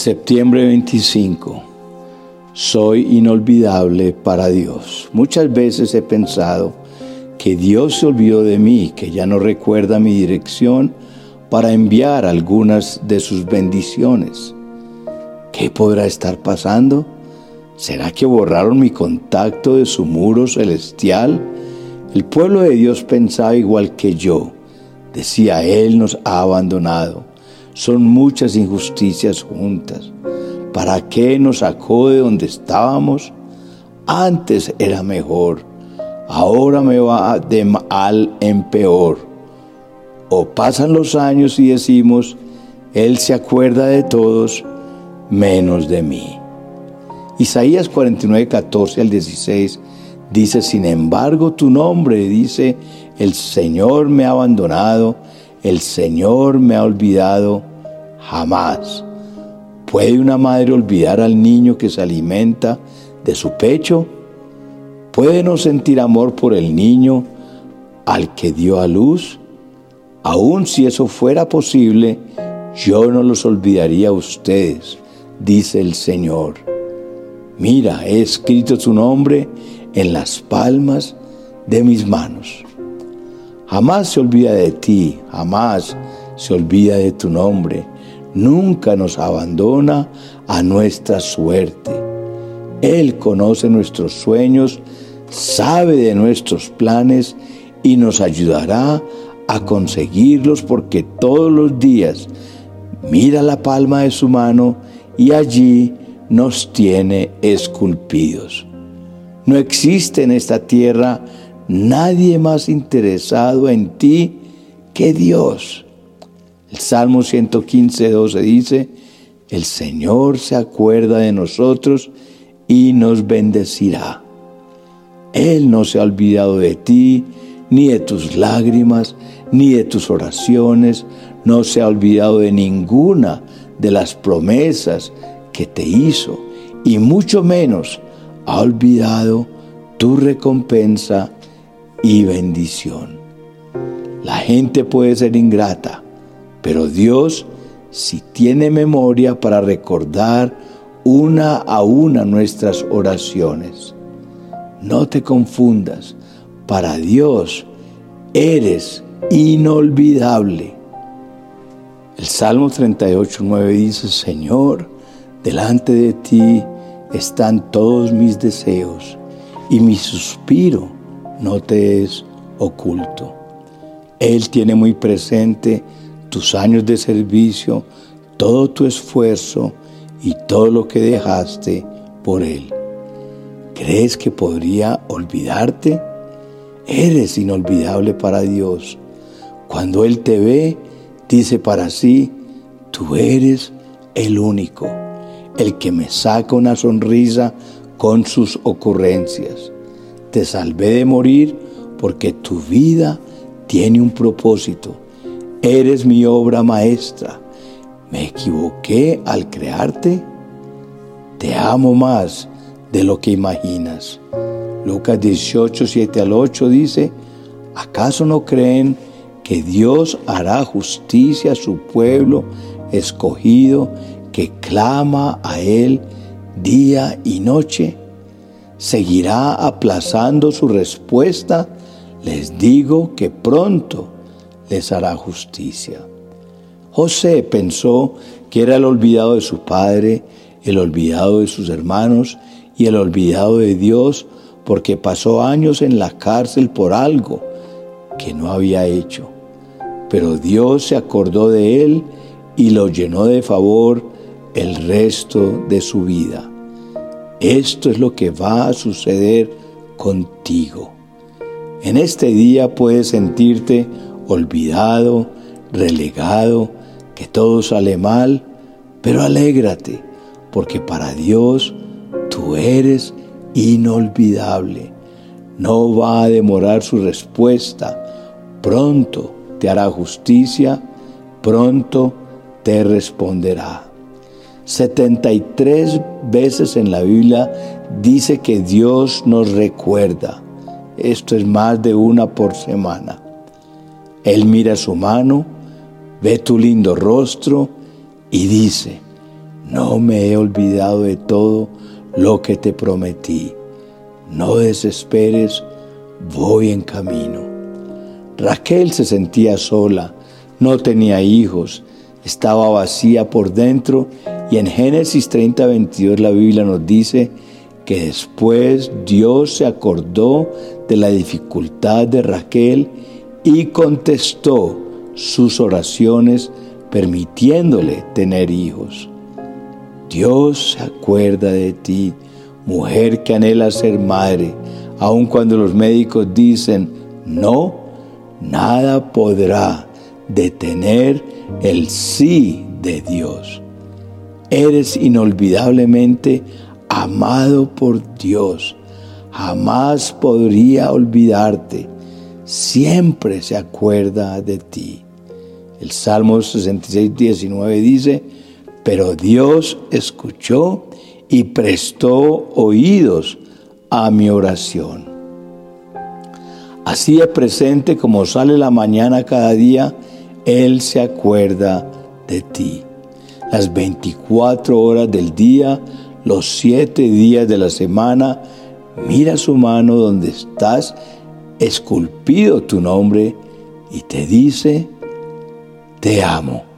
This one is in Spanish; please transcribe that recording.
Septiembre 25. Soy inolvidable para Dios. Muchas veces he pensado que Dios se olvidó de mí, que ya no recuerda mi dirección para enviar algunas de sus bendiciones. ¿Qué podrá estar pasando? ¿Será que borraron mi contacto de su muro celestial? El pueblo de Dios pensaba igual que yo. Decía, Él nos ha abandonado. Son muchas injusticias juntas. ¿Para qué nos sacó de donde estábamos? Antes era mejor. Ahora me va de mal en peor. O pasan los años y decimos, Él se acuerda de todos menos de mí. Isaías 49, 14 al 16 dice, sin embargo tu nombre, dice, el Señor me ha abandonado, el Señor me ha olvidado, jamás. ¿Puede una madre olvidar al niño que se alimenta de su pecho? ¿Puede no sentir amor por el niño al que dio a luz? Aun si eso fuera posible, yo no los olvidaría a ustedes, dice el Señor. Mira, he escrito tu nombre en las palmas de mis manos. Jamás se olvida de ti, jamás se olvida de tu nombre. Nunca nos abandona a nuestra suerte. Él conoce nuestros sueños, sabe de nuestros planes y nos ayudará a conseguirlos porque todos los días mira la palma de su mano y allí nos tiene esculpidos. No existe en esta tierra nadie más interesado en ti que Dios. El Salmo 115, 12 dice, el Señor se acuerda de nosotros y nos bendecirá. Él no se ha olvidado de ti, ni de tus lágrimas, ni de tus oraciones, no se ha olvidado de ninguna de las promesas que te hizo y mucho menos ha olvidado tu recompensa y bendición. La gente puede ser ingrata, pero Dios si tiene memoria para recordar una a una nuestras oraciones. No te confundas, para Dios eres inolvidable. El Salmo 38, 9 dice, Señor, Delante de ti están todos mis deseos y mi suspiro no te es oculto. Él tiene muy presente tus años de servicio, todo tu esfuerzo y todo lo que dejaste por Él. ¿Crees que podría olvidarte? Eres inolvidable para Dios. Cuando Él te ve, dice para sí, tú eres el único el que me saca una sonrisa con sus ocurrencias. Te salvé de morir porque tu vida tiene un propósito. Eres mi obra maestra. ¿Me equivoqué al crearte? Te amo más de lo que imaginas. Lucas 18, 7 al 8 dice, ¿acaso no creen que Dios hará justicia a su pueblo escogido que clama a Él día y noche, seguirá aplazando su respuesta, les digo que pronto les hará justicia. José pensó que era el olvidado de su padre, el olvidado de sus hermanos y el olvidado de Dios porque pasó años en la cárcel por algo que no había hecho. Pero Dios se acordó de él y lo llenó de favor el resto de su vida. Esto es lo que va a suceder contigo. En este día puedes sentirte olvidado, relegado, que todo sale mal, pero alégrate, porque para Dios tú eres inolvidable. No va a demorar su respuesta. Pronto te hará justicia, pronto te responderá. 73 veces en la Biblia dice que Dios nos recuerda. Esto es más de una por semana. Él mira su mano, ve tu lindo rostro y dice, no me he olvidado de todo lo que te prometí. No desesperes, voy en camino. Raquel se sentía sola, no tenía hijos, estaba vacía por dentro y en Génesis 30, 22 la Biblia nos dice que después Dios se acordó de la dificultad de Raquel y contestó sus oraciones permitiéndole tener hijos. Dios se acuerda de ti, mujer que anhela ser madre, aun cuando los médicos dicen, no, nada podrá detener el sí de Dios. Eres inolvidablemente amado por Dios. Jamás podría olvidarte. Siempre se acuerda de ti. El Salmo 66, 19 dice, pero Dios escuchó y prestó oídos a mi oración. Así de presente como sale la mañana cada día, Él se acuerda de ti. Las 24 horas del día, los 7 días de la semana, mira su mano donde estás esculpido tu nombre y te dice, te amo.